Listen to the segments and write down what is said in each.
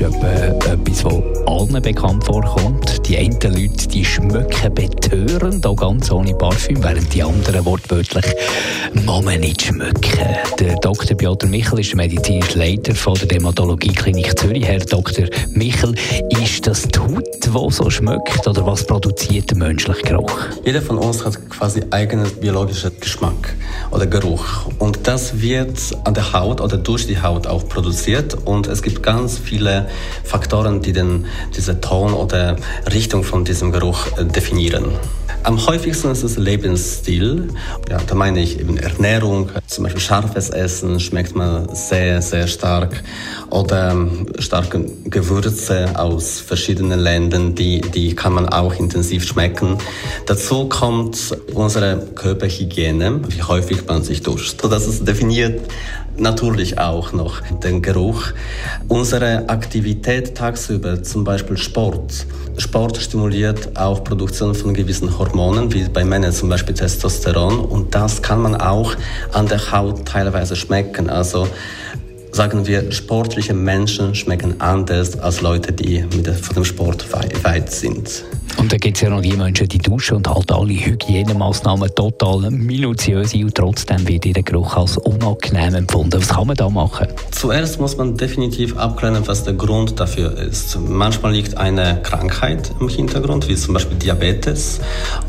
ist etwa etwas, was allen bekannt vorkommt. Die einen Leute die schmücken betörend, auch ganz ohne Parfüm, während die anderen wortwörtlich «Mama nicht schmücken». Der Dr. Piotr Michel ist medizinischer Leiter von der Dermatologie-Klinik Zürich. Herr Dr. Michel, ist das die Haut, die so schmeckt, oder was produziert der menschliche Geruch? Jeder von uns hat quasi eigenen biologischen Geschmack oder Geruch. Und das wird an der Haut oder durch die Haut auch produziert. Und es gibt ganz viele Faktoren, die den, diese Ton oder Richtung von diesem Geruch äh, definieren. Am häufigsten ist es Lebensstil. Ja, da meine ich eben Ernährung. Zum Beispiel scharfes Essen schmeckt man sehr, sehr stark. Oder ähm, starke Gewürze aus verschiedenen Ländern, die, die kann man auch intensiv schmecken. Dazu kommt unsere Körperhygiene, wie häufig man sich duscht. Das ist definiert natürlich auch noch den Geruch. Unsere Aktivität tagsüber, zum Beispiel Sport. Sport stimuliert auch Produktion von gewissen Hormonen, wie bei Männern zum Beispiel Testosteron. Und das kann man auch an der Haut teilweise schmecken. Also sagen wir, sportliche Menschen schmecken anders als Leute, die mit von dem Sport weit sind. Und da gibt es ja noch die Menschen, die duschen und halt alle Hygienemaßnahmen total minutiös und trotzdem wird ihr Geruch als unangenehm empfunden. Was kann man da machen? Zuerst muss man definitiv abklären, was der Grund dafür ist. Manchmal liegt eine Krankheit im Hintergrund, wie zum Beispiel Diabetes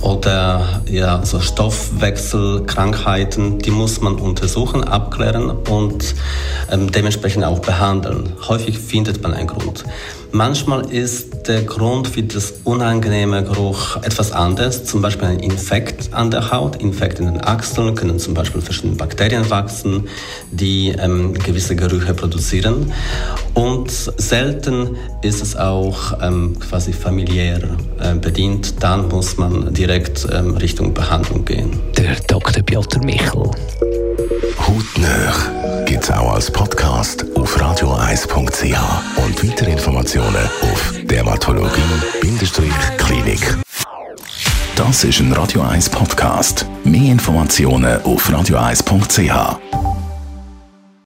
oder ja, so Stoffwechselkrankheiten. Die muss man untersuchen, abklären und ähm, dementsprechend auch behandeln. Häufig findet man einen Grund. Manchmal ist der Grund für das unangenehme Geruch etwas anders, zum Beispiel ein Infekt an der Haut. Infekt in den Achseln können zum Beispiel verschiedene Bakterien wachsen, die ähm, gewisse Gerüche produzieren. Und selten ist es auch ähm, quasi familiär äh, bedient. Dann muss man direkt ähm, Richtung Behandlung gehen. Der Dr. Piotr Michel. Hautnöch gibt es auch als Podcast radioeis.ch und weitere Informationen auf dermatologie-klinik. Das ist ein Radio 1 Podcast. Mehr Informationen auf radioeis.ch.